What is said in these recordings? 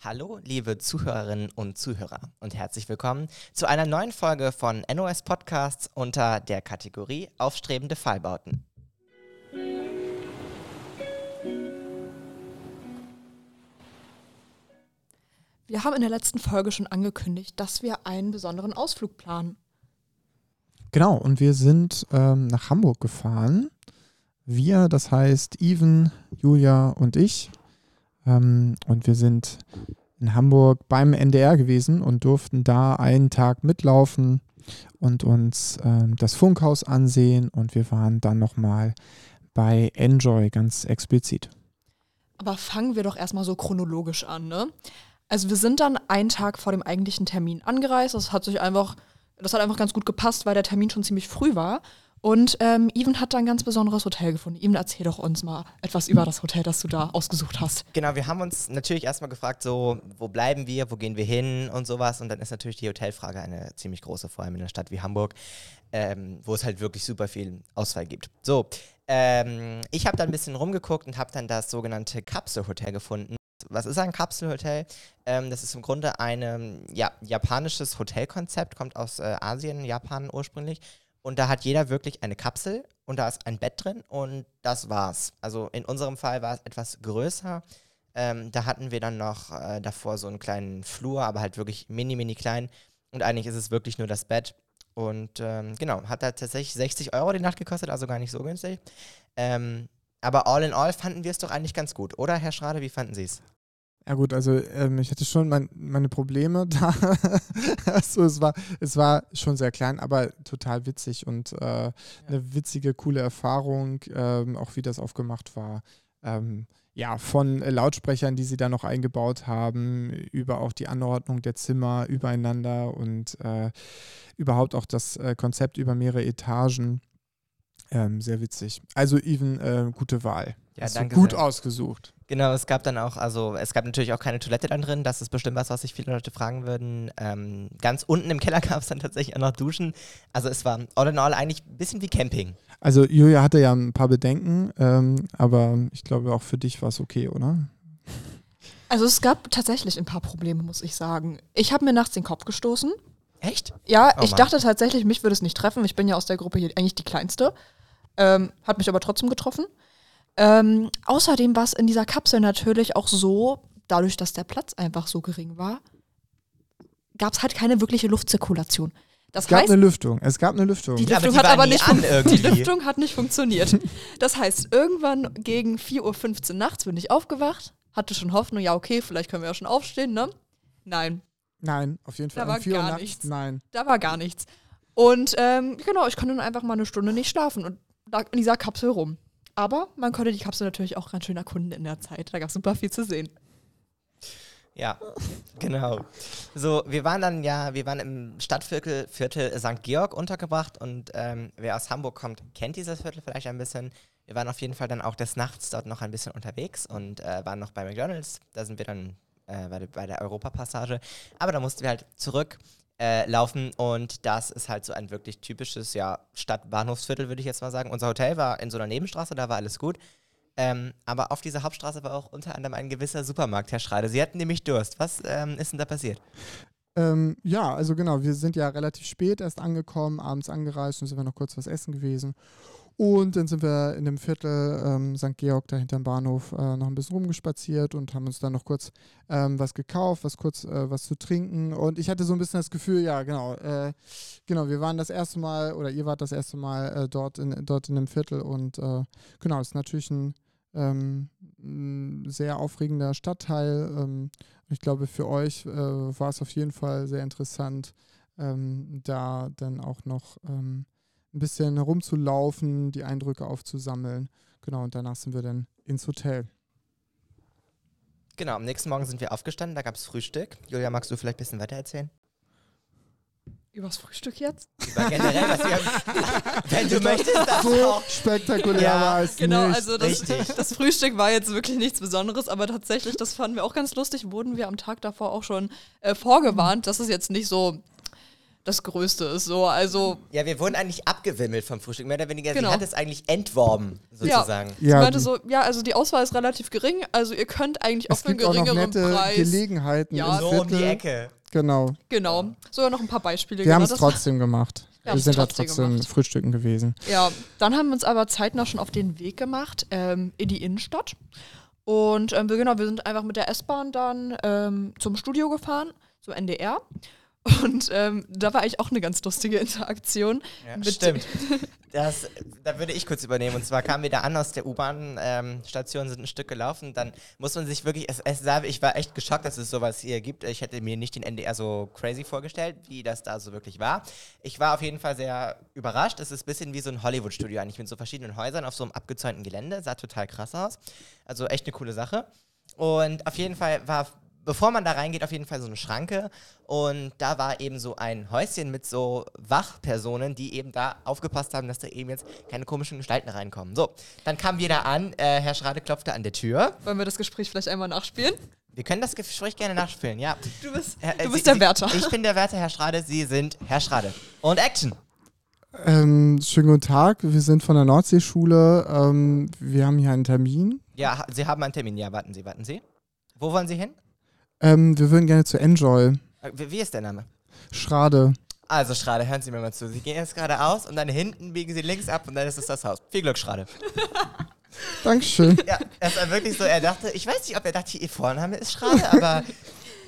Hallo, liebe Zuhörerinnen und Zuhörer und herzlich willkommen zu einer neuen Folge von NOS Podcasts unter der Kategorie Aufstrebende Fallbauten. Wir haben in der letzten Folge schon angekündigt, dass wir einen besonderen Ausflug planen. Genau, und wir sind ähm, nach Hamburg gefahren. Wir, das heißt Even, Julia und ich. Ähm, und wir sind in Hamburg beim NDR gewesen und durften da einen Tag mitlaufen und uns ähm, das Funkhaus ansehen. Und wir waren dann nochmal bei Enjoy ganz explizit. Aber fangen wir doch erstmal so chronologisch an, ne? Also wir sind dann einen Tag vor dem eigentlichen Termin angereist. Das hat sich einfach, das hat einfach ganz gut gepasst, weil der Termin schon ziemlich früh war. Und ähm, Even hat da ein ganz besonderes Hotel gefunden. Even, erzähl doch uns mal etwas über das Hotel, das du da ausgesucht hast. Genau, wir haben uns natürlich erstmal gefragt, so, wo bleiben wir, wo gehen wir hin und sowas. Und dann ist natürlich die Hotelfrage eine ziemlich große, vor allem in einer Stadt wie Hamburg, ähm, wo es halt wirklich super viel Auswahl gibt. So, ähm, ich habe da ein bisschen rumgeguckt und habe dann das sogenannte Kapselhotel gefunden. Was ist ein Kapselhotel? Ähm, das ist im Grunde ein ja, japanisches Hotelkonzept, kommt aus äh, Asien, Japan ursprünglich. Und da hat jeder wirklich eine Kapsel und da ist ein Bett drin und das war's. Also in unserem Fall war es etwas größer. Ähm, da hatten wir dann noch äh, davor so einen kleinen Flur, aber halt wirklich mini, mini klein. Und eigentlich ist es wirklich nur das Bett. Und ähm, genau, hat da tatsächlich 60 Euro die Nacht gekostet, also gar nicht so günstig. Ähm, aber all in all fanden wir es doch eigentlich ganz gut, oder Herr Schrade, wie fanden Sie es? Ja gut, also ähm, ich hatte schon mein, meine Probleme da. also es war, es war schon sehr klein, aber total witzig und äh, ja. eine witzige, coole Erfahrung, ähm, auch wie das aufgemacht war. Ähm, ja, von äh, Lautsprechern, die sie da noch eingebaut haben, über auch die Anordnung der Zimmer übereinander und äh, überhaupt auch das äh, Konzept über mehrere Etagen. Ähm, sehr witzig. Also even äh, gute Wahl. Ja, Hast danke gut sehr. ausgesucht. Genau, es gab dann auch, also es gab natürlich auch keine Toilette dann drin. Das ist bestimmt was, was sich viele Leute fragen würden. Ähm, ganz unten im Keller gab es dann tatsächlich auch noch Duschen. Also es war all in all eigentlich ein bisschen wie Camping. Also Julia hatte ja ein paar Bedenken, ähm, aber ich glaube auch für dich war es okay, oder? Also es gab tatsächlich ein paar Probleme, muss ich sagen. Ich habe mir nachts den Kopf gestoßen. Echt? Ja, oh ich dachte tatsächlich, mich würde es nicht treffen. Ich bin ja aus der Gruppe hier eigentlich die kleinste. Ähm, hat mich aber trotzdem getroffen. Ähm, außerdem war es in dieser Kapsel natürlich auch so, dadurch, dass der Platz einfach so gering war, gab es halt keine wirkliche Luftzirkulation. Das es gab heißt, eine Lüftung. Es gab eine Lüftung. Die Lüftung, aber hat, aber nicht die Lüftung hat nicht funktioniert. Das heißt, irgendwann gegen 4.15 Uhr nachts bin ich aufgewacht, hatte schon Hoffnung, ja, okay, vielleicht können wir ja schon aufstehen, ne? Nein. Nein, auf jeden Fall. Da war um gar nichts. Nein. Da war gar nichts. Und ähm, genau, ich konnte dann einfach mal eine Stunde nicht schlafen und lag in dieser Kapsel rum. Aber man konnte die Kapsel natürlich auch ganz schön erkunden in der Zeit. Da gab es super viel zu sehen. Ja, genau. So, wir waren dann ja, wir waren im Stadtviertel Viertel St. Georg untergebracht und ähm, wer aus Hamburg kommt, kennt dieses Viertel vielleicht ein bisschen. Wir waren auf jeden Fall dann auch des Nachts dort noch ein bisschen unterwegs und äh, waren noch bei McDonalds. Da sind wir dann äh, bei, bei der Europapassage. Aber da mussten wir halt zurück äh, laufen und das ist halt so ein wirklich typisches, ja, Stadtbahnhofsviertel, würde ich jetzt mal sagen. Unser Hotel war in so einer Nebenstraße, da war alles gut. Ähm, aber auf dieser Hauptstraße war auch unter anderem ein gewisser Supermarkt, Herr Schreider. Sie hatten nämlich Durst. Was ähm, ist denn da passiert? Ähm, ja, also genau, wir sind ja relativ spät erst angekommen, abends angereist und sind wir noch kurz was essen gewesen. Und dann sind wir in dem Viertel ähm, St. Georg da hinterm Bahnhof äh, noch ein bisschen rumgespaziert und haben uns dann noch kurz ähm, was gekauft, was kurz äh, was zu trinken. Und ich hatte so ein bisschen das Gefühl, ja, genau, äh, genau, wir waren das erste Mal oder ihr wart das erste Mal äh, dort, in, dort in dem Viertel und äh, genau, es ist natürlich ein, ähm, sehr aufregender Stadtteil. Ähm, ich glaube, für euch äh, war es auf jeden Fall sehr interessant, ähm, da dann auch noch ähm, ein bisschen herumzulaufen, die Eindrücke aufzusammeln. Genau, und danach sind wir dann ins Hotel. Genau, am nächsten Morgen sind wir aufgestanden, da gab es Frühstück. Julia, magst du vielleicht ein bisschen weiter erzählen? Übers Frühstück jetzt? Über generell, was wir Wenn du möchtest, das so auch. spektakulär ja, war es Genau, nicht. also das, das, Frühstück war jetzt wirklich nichts Besonderes, aber tatsächlich, das fanden wir auch ganz lustig, wurden wir am Tag davor auch schon äh, vorgewarnt, dass es jetzt nicht so das Größte ist. So, also Ja, wir wurden eigentlich abgewimmelt vom Frühstück, mehr oder weniger. Genau. Sie hat es eigentlich entworben, sozusagen. sie Ja, meinte die- so, ja, also die Auswahl ist relativ gering, also ihr könnt eigentlich Es auf einen gibt auch noch geringeren nette Preis. Gelegenheiten Ja, So um die. Ecke. Genau. Genau. Sogar noch ein paar Beispiele. Wir haben genau, es das- trotzdem gemacht. Wir Wir sind da trotzdem trotzdem gemacht. frühstücken gewesen. Ja, dann haben wir uns aber zeitnah schon auf den Weg gemacht ähm, in die Innenstadt. Und ähm, wir, genau, wir sind einfach mit der S-Bahn dann ähm, zum Studio gefahren, zum NDR. Und ähm, da war eigentlich auch eine ganz lustige Interaktion. Ja, stimmt. Das, da würde ich kurz übernehmen. Und zwar kamen wir da an aus der U-Bahn-Station, sind ein Stück gelaufen. Dann muss man sich wirklich, es, es ich war echt geschockt, dass es sowas hier gibt. Ich hätte mir nicht den NDR so crazy vorgestellt, wie das da so wirklich war. Ich war auf jeden Fall sehr überrascht. Es ist ein bisschen wie so ein Hollywood-Studio eigentlich mit so verschiedenen Häusern auf so einem abgezäunten Gelände. Sah total krass aus. Also echt eine coole Sache. Und auf jeden Fall war, bevor man da reingeht, auf jeden Fall so eine Schranke. Und da war eben so ein Häuschen mit so Wachpersonen, die eben da aufgepasst haben, dass da eben jetzt keine komischen Gestalten reinkommen. So, dann kamen wir da an. Äh, Herr Schrade klopfte an der Tür. Wollen wir das Gespräch vielleicht einmal nachspielen? Wir können das Gespräch gerne nachspielen, ja. Du bist, Herr- äh, du bist Sie- der Wärter. Ich bin der Wärter, Herr Schrade. Sie sind Herr Schrade. Und Action! Ähm, schönen guten Tag. Wir sind von der Nordseeschule. Ähm, wir haben hier einen Termin. Ja, ha- Sie haben einen Termin. Ja, warten Sie, warten Sie. Wo wollen Sie hin? Ähm, wir würden gerne zu Enjoy. Äh, Wie, wie ist der Name? Schrade. Also, Schrade, hören Sie mir mal zu. Sie gehen jetzt geradeaus und dann hinten biegen Sie links ab und dann ist es das Haus. Viel Glück, Schrade. Dankeschön. Ja, es war wirklich so, er dachte, ich weiß nicht, ob er dachte, ihr Vorname ist Schrade, aber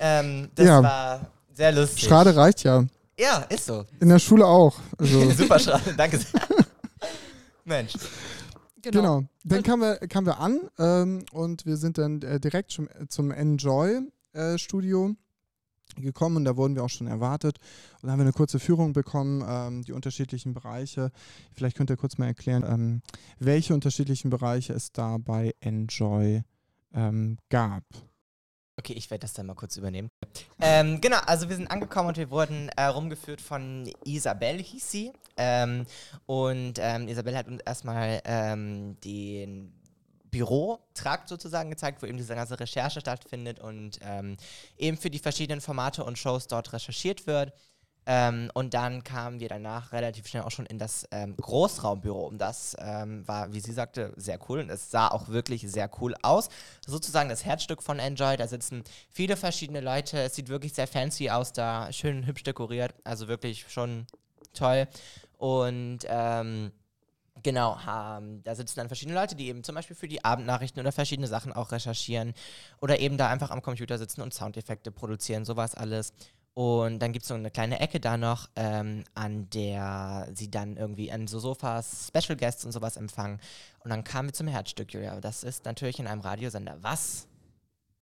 ähm, das Ja. war sehr lustig. Schrade reicht ja. Ja, ist so. In der Schule auch. Also, Super Schrade, danke sehr. Mensch. genau. Dann kamen wir, kamen wir an ähm, und wir sind dann äh, direkt zum, zum Enjoy-Studio gekommen und da wurden wir auch schon erwartet und haben wir eine kurze Führung bekommen, ähm, die unterschiedlichen Bereiche. Vielleicht könnt ihr kurz mal erklären, ähm, welche unterschiedlichen Bereiche es da bei Enjoy ähm, gab. Okay, ich werde das dann mal kurz übernehmen. Ähm, genau, also wir sind angekommen und wir wurden äh, rumgeführt von Isabel, hieß sie. Ähm, und ähm, Isabel hat uns erstmal ähm, den Bürotrakt sozusagen gezeigt, wo eben diese ganze Recherche stattfindet und ähm, eben für die verschiedenen Formate und Shows dort recherchiert wird. Ähm, und dann kamen wir danach relativ schnell auch schon in das ähm, Großraumbüro. Und das ähm, war, wie sie sagte, sehr cool. Und es sah auch wirklich sehr cool aus. Sozusagen das Herzstück von Enjoy. Da sitzen viele verschiedene Leute. Es sieht wirklich sehr fancy aus da. Schön hübsch dekoriert. Also wirklich schon toll. Und ähm, Genau, ähm, da sitzen dann verschiedene Leute, die eben zum Beispiel für die Abendnachrichten oder verschiedene Sachen auch recherchieren oder eben da einfach am Computer sitzen und Soundeffekte produzieren, sowas alles. Und dann gibt es so eine kleine Ecke da noch, ähm, an der sie dann irgendwie an so Sofas Special Guests und sowas empfangen. Und dann kamen wir zum Herzstück, Julia. Das ist natürlich in einem Radiosender. Was?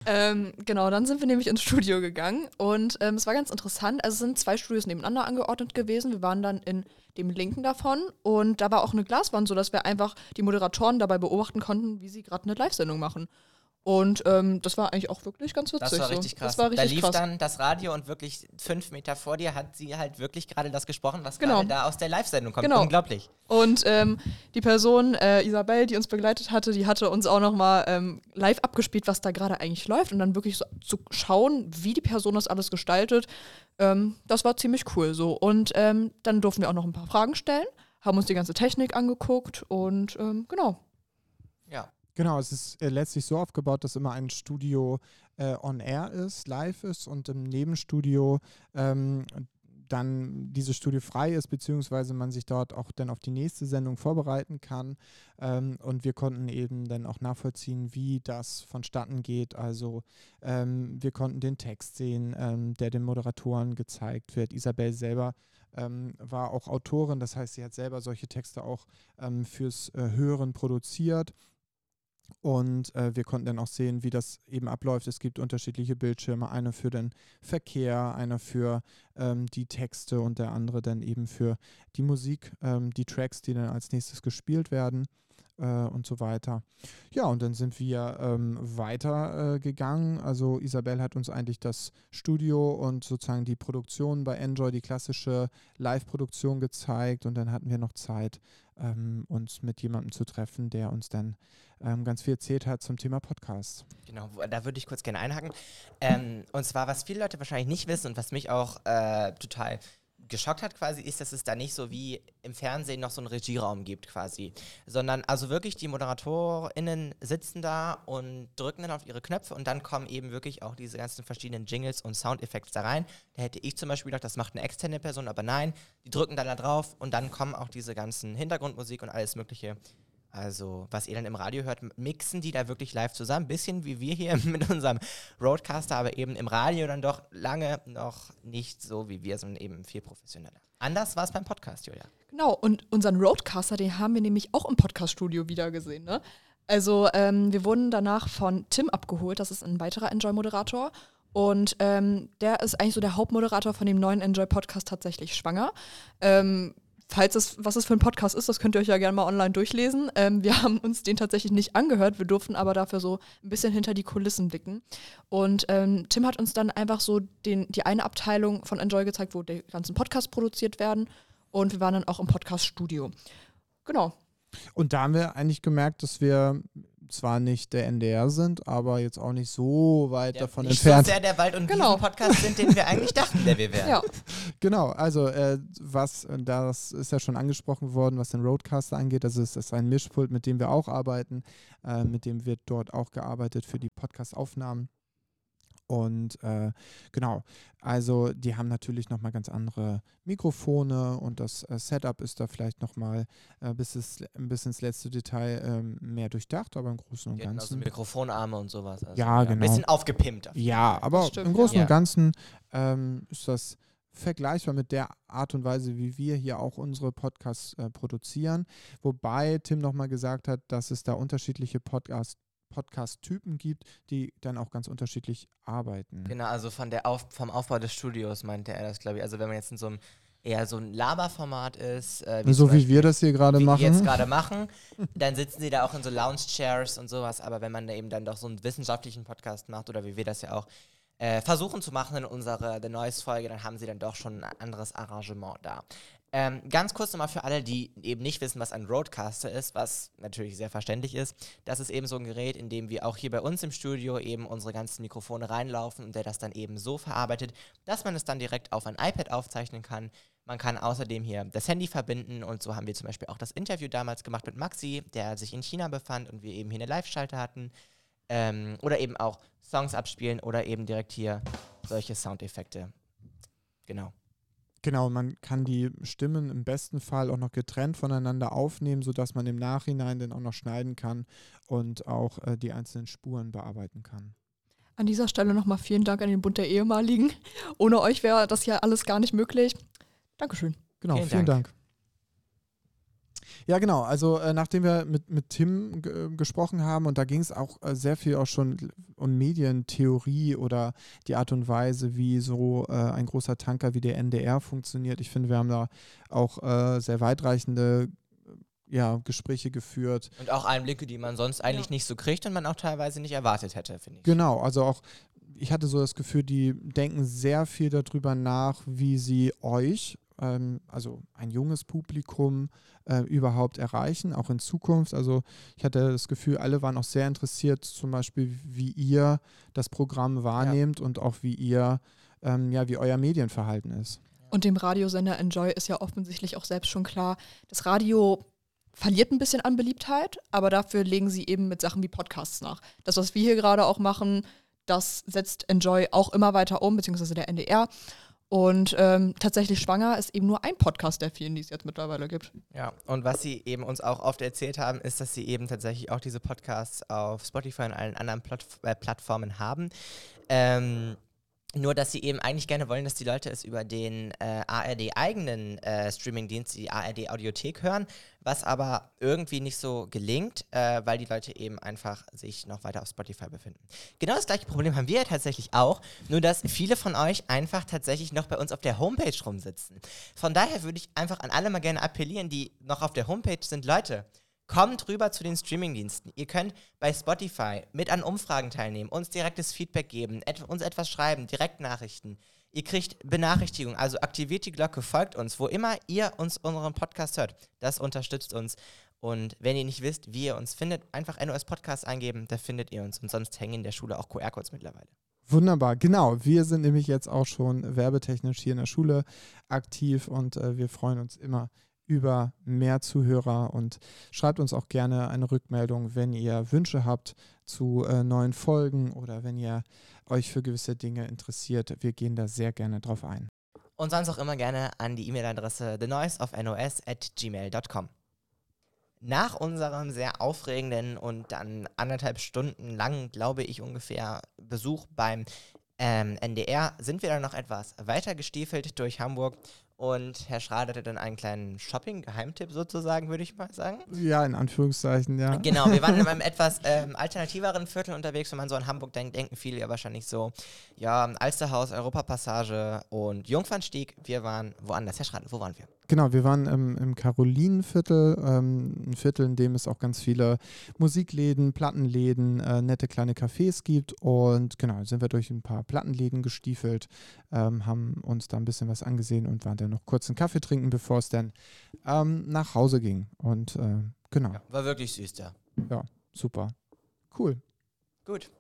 Ähm, genau, dann sind wir nämlich ins Studio gegangen und ähm, es war ganz interessant. Also es sind zwei Studios nebeneinander angeordnet gewesen. Wir waren dann in dem linken davon und da war auch eine Glaswand, sodass wir einfach die Moderatoren dabei beobachten konnten, wie sie gerade eine Live-Sendung machen. Und ähm, das war eigentlich auch wirklich ganz witzig. Das war so. richtig krass. Das war richtig da lief krass. dann das Radio und wirklich fünf Meter vor dir hat sie halt wirklich gerade das gesprochen, was Genau. gerade da aus der Live-Sendung kommt. Genau. Unglaublich. Und ähm, die Person, äh, Isabel, die uns begleitet hatte, die hatte uns auch nochmal ähm, live abgespielt, was da gerade eigentlich läuft und dann wirklich so zu schauen, wie die Person das alles gestaltet. Ähm, das war ziemlich cool so. Und ähm, dann durften wir auch noch ein paar Fragen stellen, haben uns die ganze Technik angeguckt und ähm, genau. Genau, es ist äh, letztlich so aufgebaut, dass immer ein Studio äh, on air ist, live ist und im Nebenstudio ähm, dann dieses Studio frei ist, beziehungsweise man sich dort auch dann auf die nächste Sendung vorbereiten kann. Ähm, und wir konnten eben dann auch nachvollziehen, wie das vonstatten geht. Also ähm, wir konnten den Text sehen, ähm, der den Moderatoren gezeigt wird. Isabel selber ähm, war auch Autorin, das heißt, sie hat selber solche Texte auch ähm, fürs äh, Hören produziert. Und äh, wir konnten dann auch sehen, wie das eben abläuft. Es gibt unterschiedliche Bildschirme, einer für den Verkehr, einer für ähm, die Texte und der andere dann eben für die Musik, ähm, die Tracks, die dann als nächstes gespielt werden äh, und so weiter. Ja, und dann sind wir ähm, weiter äh. Also Isabel hat uns eigentlich das Studio und sozusagen die Produktion bei Enjoy, die klassische Live-Produktion gezeigt. Und dann hatten wir noch Zeit, ähm, uns mit jemandem zu treffen, der uns dann ähm, ganz viel erzählt hat zum Thema Podcast. Genau, da würde ich kurz gerne einhaken. Ähm, und zwar, was viele Leute wahrscheinlich nicht wissen und was mich auch äh, total geschockt hat quasi, ist, dass es da nicht so wie im Fernsehen noch so einen Regieraum gibt quasi, sondern also wirklich die ModeratorInnen sitzen da und drücken dann auf ihre Knöpfe und dann kommen eben wirklich auch diese ganzen verschiedenen Jingles und Soundeffekte da rein. Da hätte ich zum Beispiel gedacht, das macht eine externe Person, aber nein, die drücken dann da drauf und dann kommen auch diese ganzen Hintergrundmusik und alles mögliche also, was ihr dann im Radio hört, mixen die da wirklich live zusammen. Bisschen wie wir hier mit unserem Roadcaster, aber eben im Radio dann doch lange noch nicht so wie wir, sondern eben viel professioneller. Anders war es beim Podcast, Julia. Genau, und unseren Roadcaster, den haben wir nämlich auch im Podcaststudio wieder gesehen. Ne? Also, ähm, wir wurden danach von Tim abgeholt, das ist ein weiterer Enjoy-Moderator. Und ähm, der ist eigentlich so der Hauptmoderator von dem neuen Enjoy-Podcast tatsächlich schwanger. Ähm, falls es, was es für ein Podcast ist, das könnt ihr euch ja gerne mal online durchlesen. Ähm, wir haben uns den tatsächlich nicht angehört, wir durften aber dafür so ein bisschen hinter die Kulissen blicken. Und ähm, Tim hat uns dann einfach so den, die eine Abteilung von Enjoy gezeigt, wo die ganzen Podcasts produziert werden. Und wir waren dann auch im Podcast-Studio. Genau. Und da haben wir eigentlich gemerkt, dass wir zwar nicht der NDR sind, aber jetzt auch nicht so weit Ja, davon nicht entfernt. so sehr der Wald- und Genau. Wiesen-Podcast sind, den wir eigentlich dachten, der wir wären. Ja. Genau, also äh, was, das ist ja schon angesprochen worden, was den Roadcaster angeht. Also es ist ein Mischpult, mit dem wir auch arbeiten. Äh, mit dem wird dort auch gearbeitet für die Podcast-Aufnahmen. Und äh, genau, also die haben natürlich nochmal ganz andere Mikrofone und das äh, Setup ist da vielleicht nochmal äh, bis, es, bis ins letzte Detail ähm, mehr durchdacht, aber im Großen und Die hatten auch so Ganzen. Mikrofonarme und sowas. Also, Ja, Ein genau. bisschen aufgepimpt. auf jeden Ja, aber stimmt, im Großen ja. und Ganzen ähm, ist das vergleichbar mit der Art und Weise, wie wir hier auch unsere Podcasts äh, produzieren. Wobei Tim nochmal gesagt hat, dass es da unterschiedliche Podcast, Podcast-Typen gibt, die dann auch ganz unterschiedlich arbeiten. Genau, also von der Auf vom Aufbau des Studios meinte er das, glaube ich. Also wenn man jetzt in so einem eher so ein Laberformat ist, äh, so zum wie Beispiel- wir das hier gerade wie machen. jetzt gerade machen, dann sitzen sie da auch in so Lounge-Chairs und sowas. Aber wenn man da eben dann doch so einen wissenschaftlichen Podcast macht oder wie wir das ja auch äh, versuchen zu machen in unserer The Noise-Folge, dann haben sie dann doch schon ein anderes Arrangement da. Ähm, ganz kurz nochmal für alle, die eben nicht wissen, was ein Roadcaster ist, was natürlich sehr verständlich ist. Das ist eben so ein Gerät, in dem wir auch hier bei uns im Studio eben unsere ganzen Mikrofone reinlaufen und der das dann eben so verarbeitet, dass man es dann direkt auf ein iPad aufzeichnen kann. Man kann außerdem hier das Handy verbinden und so haben wir zum Beispiel auch das Interview damals gemacht mit Maxi, der sich in China befand und wir eben hier eine Live-Schalte hatten. Ähm, oder eben auch Songs abspielen oder eben direkt hier solche Soundeffekte. Genau. Genau, man kann die Stimmen im besten Fall auch noch getrennt voneinander aufnehmen, sodass man im Nachhinein dann auch noch schneiden kann und auch äh, die einzelnen Spuren bearbeiten kann. An dieser Stelle nochmal vielen Dank an den Bund der Ehemaligen. Ohne euch wäre das ja alles gar nicht möglich. Dankeschön. Genau, Vielen vielen, Dank. Dank. Ja, genau. Also äh, nachdem wir mit, mit Tim ge- gesprochen haben und da ging es auch äh, sehr viel auch schon um Medientheorie oder die Art und Weise, wie so äh, ein großer Tanker wie der NDR funktioniert. Ich finde, wir haben da auch äh, sehr weitreichende ja, Gespräche geführt. Und auch Einblicke, die man sonst eigentlich Ja. nicht so kriegt und man auch teilweise nicht erwartet hätte, finde ich. Genau, also auch, ich hatte so das Gefühl, die denken sehr viel darüber nach, wie sie euch, ähm, also ein junges Publikum, äh, überhaupt erreichen, auch in Zukunft. Also ich hatte das Gefühl, alle waren auch sehr interessiert, zum Beispiel, wie ihr das Programm wahrnehmt und auch wie ihr, ähm, ja, wie euer Medienverhalten ist. Und dem Radiosender Enjoy ist ja offensichtlich auch selbst schon klar, das Radio verliert ein bisschen an Beliebtheit, aber dafür legen sie eben mit Sachen wie Podcasts nach. Das, was wir hier gerade auch machen, das setzt Enjoy auch immer weiter um, beziehungsweise der NDR. Und ähm, tatsächlich schwanger ist eben nur ein Podcast der vielen, die es jetzt mittlerweile gibt. Ja, und was sie eben uns auch oft erzählt haben, ist, dass sie eben tatsächlich auch diese Podcasts auf Spotify und allen anderen Platt äh, Plattformen haben. Ähm, nur, dass sie eben eigentlich gerne wollen, dass die Leute es über den äh, ARD-eigenen äh, Streamingdienst, die ARD-Audiothek hören, was aber irgendwie nicht so gelingt, äh, weil die Leute eben einfach sich noch weiter auf Spotify befinden. Genau das gleiche Problem haben wir ja tatsächlich auch, nur dass viele von euch einfach tatsächlich noch bei uns auf der Homepage rumsitzen. Von daher würde ich einfach an alle mal gerne appellieren, die noch auf der Homepage sind, Leute, Kommt rüber zu den Streamingdiensten. Ihr könnt bei Spotify mit an Umfragen teilnehmen, uns direktes Feedback geben, et uns etwas schreiben, Direktnachrichten. Ihr kriegt Benachrichtigungen, also aktiviert die Glocke, folgt uns, wo immer ihr uns unseren Podcast hört. Das unterstützt uns. Und wenn ihr nicht wisst, wie ihr uns findet, einfach NOS Podcast eingeben, da findet ihr uns. Und sonst hängen in der Schule auch QR-Codes mittlerweile. Wunderbar, genau. Wir sind nämlich jetzt auch schon werbetechnisch hier in der Schule aktiv und äh, wir freuen uns immer über mehr Zuhörer und schreibt uns auch gerne eine Rückmeldung, wenn ihr Wünsche habt zu äh, neuen Folgen oder wenn ihr euch für gewisse Dinge interessiert. Wir gehen da sehr gerne drauf ein. Und sonst auch immer gerne an die E-Mail-Adresse thenoiseofnos at gmail.com. Nach unserem sehr aufregenden und dann anderthalb Stunden lang, glaube ich, ungefähr Besuch beim ähm, NDR sind wir dann noch etwas weiter gestiefelt durch Hamburg und Herr Schrader hatte dann einen kleinen Shopping-Geheimtipp sozusagen, würde ich mal sagen. Ja, in Anführungszeichen, ja. Genau, wir waren in einem etwas ähm, alternativeren Viertel unterwegs. Wenn man so an Hamburg denkt, denken viele ja wahrscheinlich so, ja, Alsterhaus, Europapassage und Jungfernstieg. Wir waren woanders. Herr Schrader, wo waren wir? Genau, wir waren im, im Karolinenviertel, ähm, ein Viertel, in dem es auch ganz viele Musikläden, Plattenläden, äh, nette kleine Cafés gibt. Und genau, sind wir durch ein paar Plattenläden gestiefelt, ähm, haben uns da ein bisschen was angesehen und waren dann noch kurz einen Kaffee trinken, bevor es dann ähm, nach Hause ging. Und äh, genau. Ja, war wirklich süß da. Ja, super. Cool. Gut.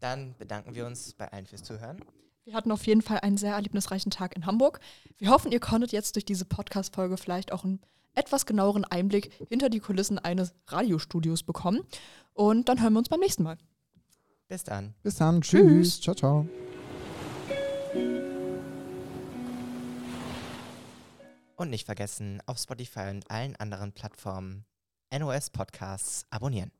Dann bedanken wir uns bei allen fürs Zuhören. Wir hatten auf jeden Fall einen sehr erlebnisreichen Tag in Hamburg. Wir hoffen, ihr konntet jetzt durch diese Podcast-Folge vielleicht auch einen etwas genaueren Einblick hinter die Kulissen eines Radiostudios bekommen. Und dann hören wir uns beim nächsten Mal. Bis dann. Bis dann. Tschüss. Tschüss. Ciao, ciao. Und nicht vergessen, auf Spotify und allen anderen Plattformen NOS Podcasts abonnieren.